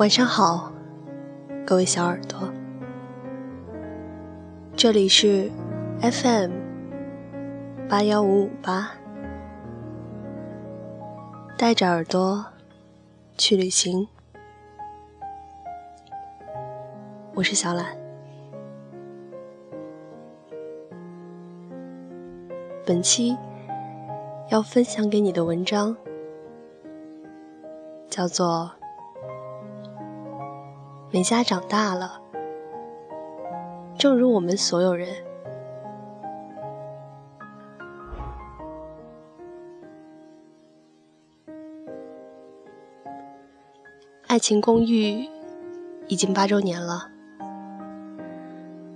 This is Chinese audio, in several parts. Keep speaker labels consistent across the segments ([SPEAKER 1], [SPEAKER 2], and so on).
[SPEAKER 1] 晚上好，各位小耳朵，这里是 FM 八幺五五八，带着耳朵去旅行，我是小懒。本期要分享给你的文章叫做。美嘉长大了，正如我们所有人。爱情公寓已经八周年了。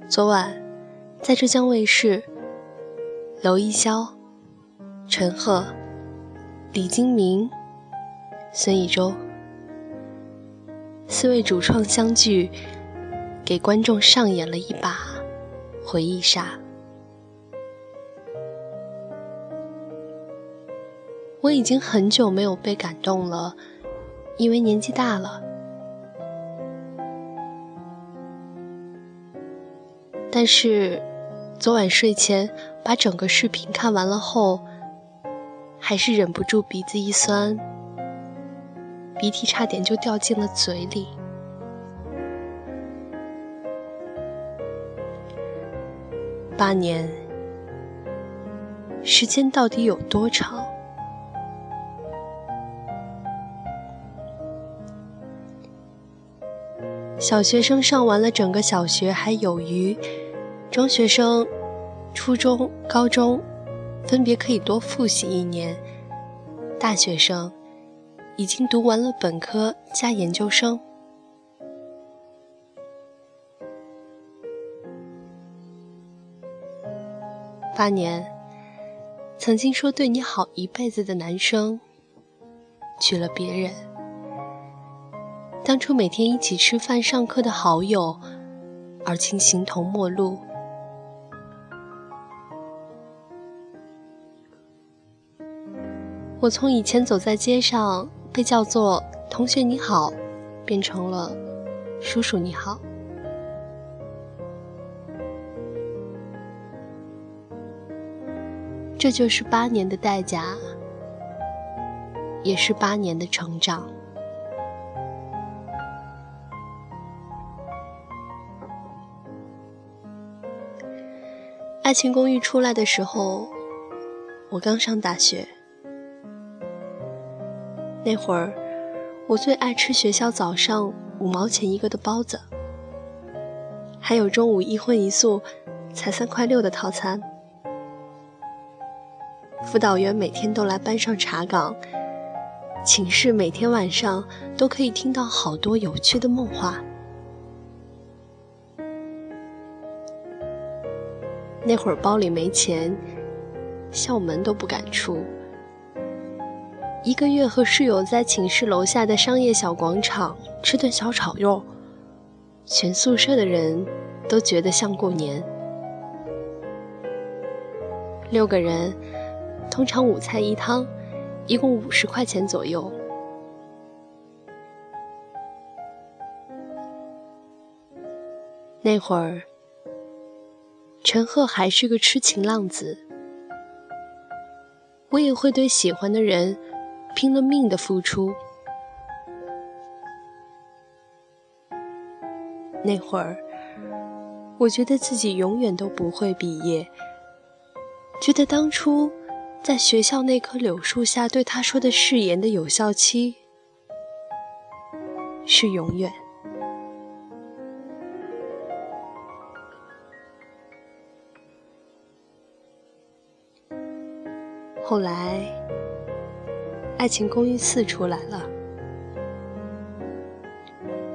[SPEAKER 1] 昨晚，在浙江卫视，娄艺潇、陈赫、李金铭、孙艺洲。四位主创相聚，给观众上演了一把回忆杀。我已经很久没有被感动了，因为年纪大了。但是，昨晚睡前把整个视频看完了后，还是忍不住鼻子一酸。鼻涕差点就掉进了嘴里。八年，时间到底有多长？小学生上完了整个小学还有余，中学生、初中、高中分别可以多复习一年，大学生。已经读完了本科加研究生，八年，曾经说对你好一辈子的男生，娶了别人；当初每天一起吃饭、上课的好友，而今形同陌路。我从以前走在街上。被叫做“同学你好”，变成了“叔叔你好”。这就是八年的代价，也是八年的成长。《爱情公寓》出来的时候，我刚上大学。那会儿，我最爱吃学校早上五毛钱一个的包子，还有中午一荤一素才三块六的套餐。辅导员每天都来班上查岗，寝室每天晚上都可以听到好多有趣的梦话。那会儿包里没钱，校门都不敢出。一个月和室友在寝室楼下的商业小广场吃顿小炒肉，全宿舍的人都觉得像过年。六个人，通常五菜一汤，一共五十块钱左右。那会儿，陈赫还是个痴情浪子，我也会对喜欢的人。拼了命的付出。那会儿，我觉得自己永远都不会毕业，觉得当初在学校那棵柳树下对他说的誓言的有效期是永远。后来。《爱情公寓四》出来了，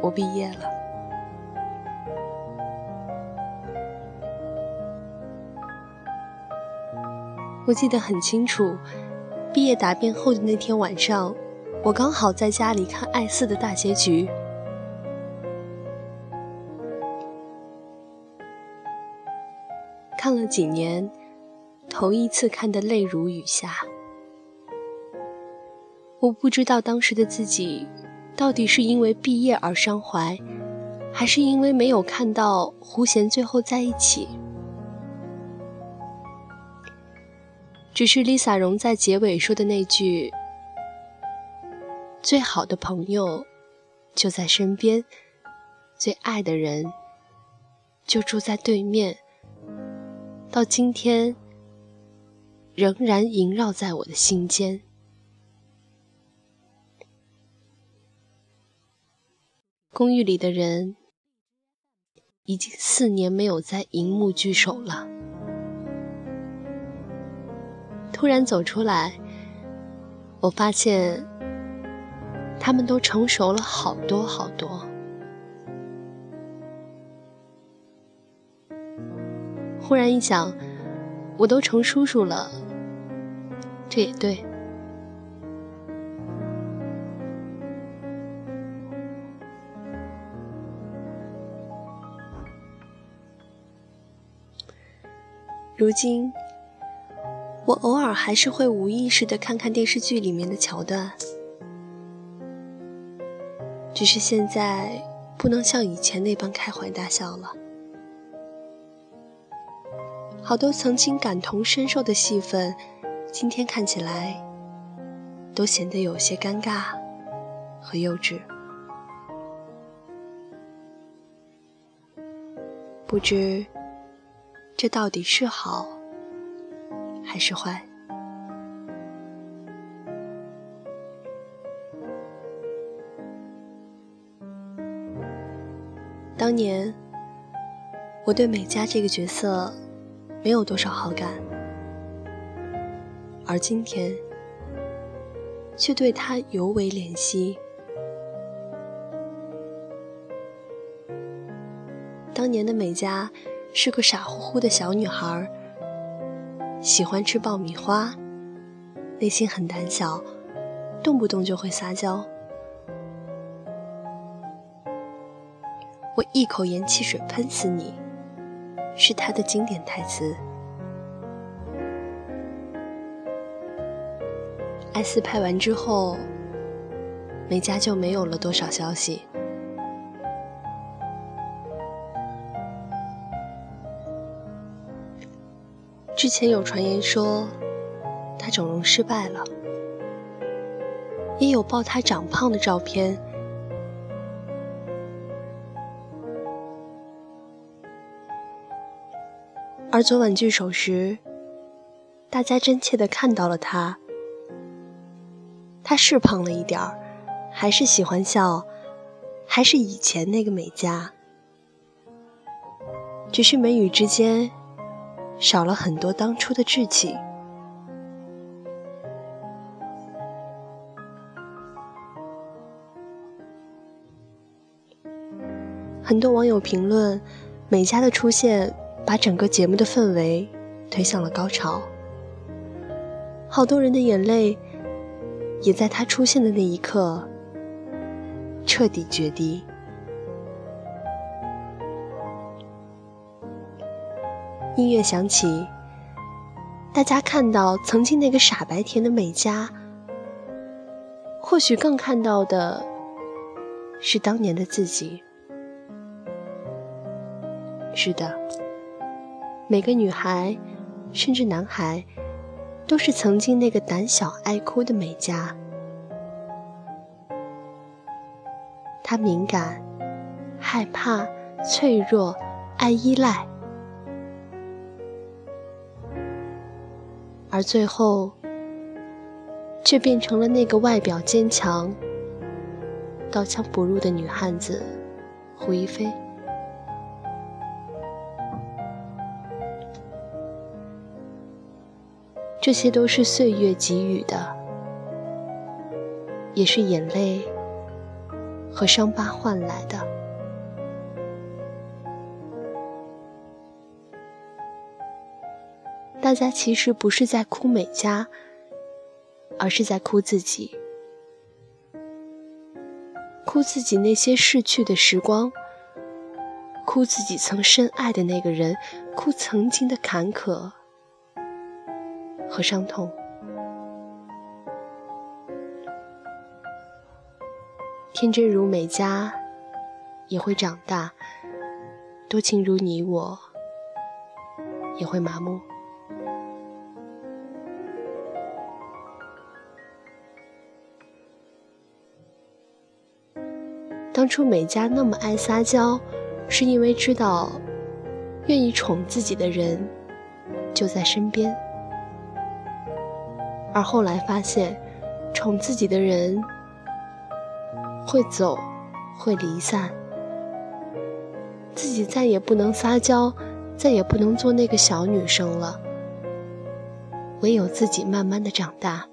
[SPEAKER 1] 我毕业了。我记得很清楚，毕业答辩后的那天晚上，我刚好在家里看《爱四》的大结局，看了几年，头一次看得泪如雨下。我不知道当时的自己到底是因为毕业而伤怀，还是因为没有看到胡贤最后在一起？只是 Lisa 荣在结尾说的那句：“最好的朋友就在身边，最爱的人就住在对面。”到今天，仍然萦绕在我的心间。公寓里的人已经四年没有在荧幕聚首了。突然走出来，我发现他们都成熟了好多好多。忽然一想，我都成叔叔了，这也对。如今。我偶尔还是会无意识的看看电视剧里面的桥段，只是现在不能像以前那般开怀大笑了。好多曾经感同身受的戏份，今天看起来都显得有些尴尬和幼稚。不知这到底是好？还是坏。当年我对美嘉这个角色没有多少好感，而今天却对她尤为怜惜。当年的美嘉是个傻乎乎的小女孩。喜欢吃爆米花，内心很胆小，动不动就会撒娇。我一口盐汽水喷死你，是他的经典台词。艾斯拍完之后，美嘉就没有了多少消息。之前有传言说他整容失败了，也有抱他长胖的照片。而昨晚聚首时，大家真切的看到了他，他是胖了一点儿，还是喜欢笑，还是以前那个美嘉，只是眉宇之间。少了很多当初的稚气。很多网友评论，美嘉的出现把整个节目的氛围推向了高潮。好多人的眼泪也在她出现的那一刻彻底决堤。音乐响起，大家看到曾经那个傻白甜的美嘉，或许更看到的是当年的自己。是的，每个女孩，甚至男孩，都是曾经那个胆小爱哭的美嘉。她敏感、害怕、脆弱、爱依赖。而最后，却变成了那个外表坚强、刀枪不入的女汉子胡一菲。这些都是岁月给予的，也是眼泪和伤疤换来的。大家其实不是在哭美嘉，而是在哭自己，哭自己那些逝去的时光，哭自己曾深爱的那个人，哭曾经的坎坷和伤痛。天真如美嘉也会长大，多情如你我也会麻木。当初美嘉那么爱撒娇，是因为知道，愿意宠自己的人就在身边。而后来发现，宠自己的人会走，会离散，自己再也不能撒娇，再也不能做那个小女生了，唯有自己慢慢的长大。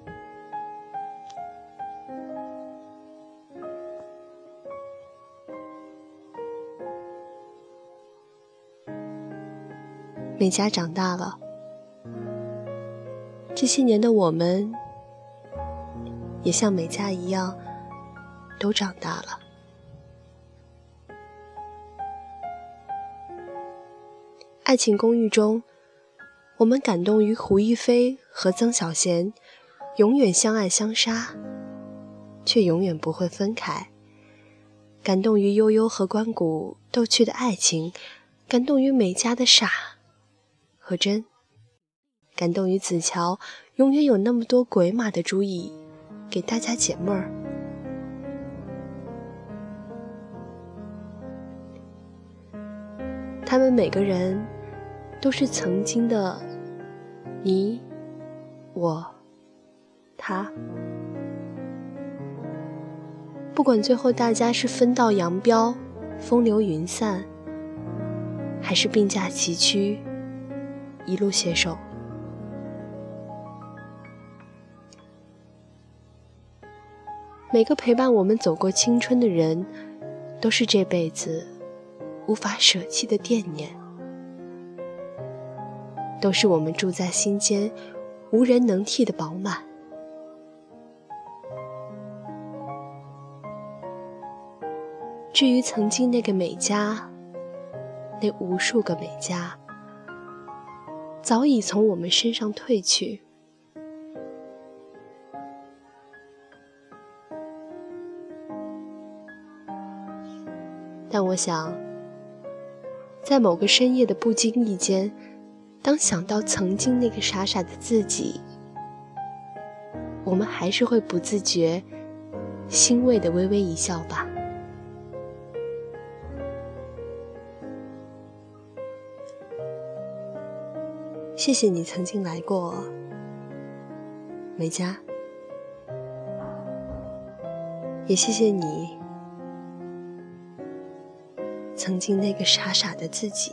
[SPEAKER 1] 美嘉长大了，这些年的我们，也像美嘉一样，都长大了。爱情公寓中，我们感动于胡一菲和曾小贤永远相爱相杀，却永远不会分开；感动于悠悠和关谷逗趣的爱情，感动于美嘉的傻。和真，感动于子乔，永远有那么多鬼马的主意给大家解闷儿。他们每个人都是曾经的你、我、他。不管最后大家是分道扬镳、风流云散，还是并驾齐驱。一路携手，每个陪伴我们走过青春的人，都是这辈子无法舍弃的惦念，都是我们住在心间无人能替的饱满。至于曾经那个美嘉，那无数个美嘉。早已从我们身上褪去，但我想，在某个深夜的不经意间，当想到曾经那个傻傻的自己，我们还是会不自觉、欣慰的微微一笑吧。谢谢你曾经来过美嘉，也谢谢你曾经那个傻傻的自己。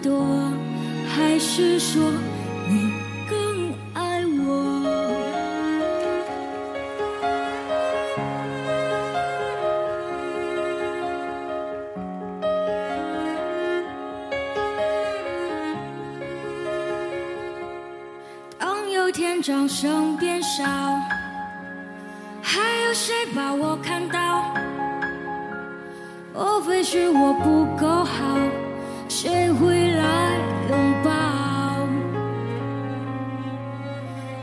[SPEAKER 2] 多还是说你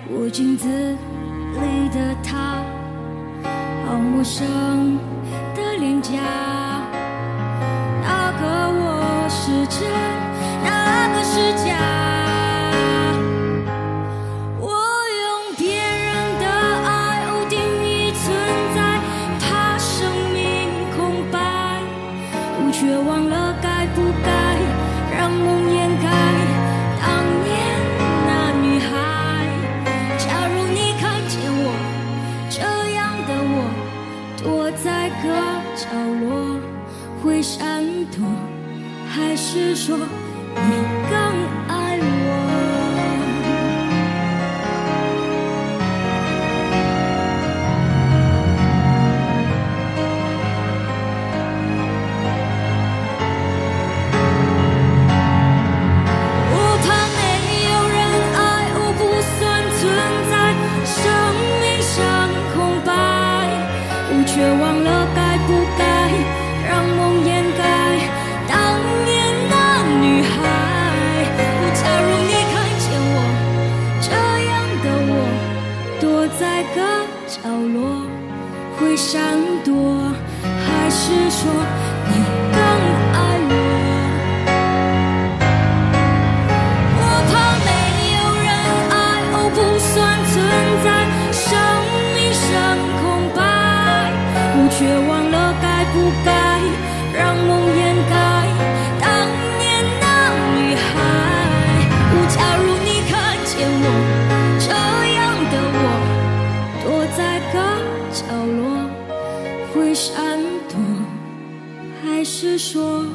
[SPEAKER 2] 我镜子里的他，好陌生的脸颊。那个我，是真。角落会闪躲，还是说你？说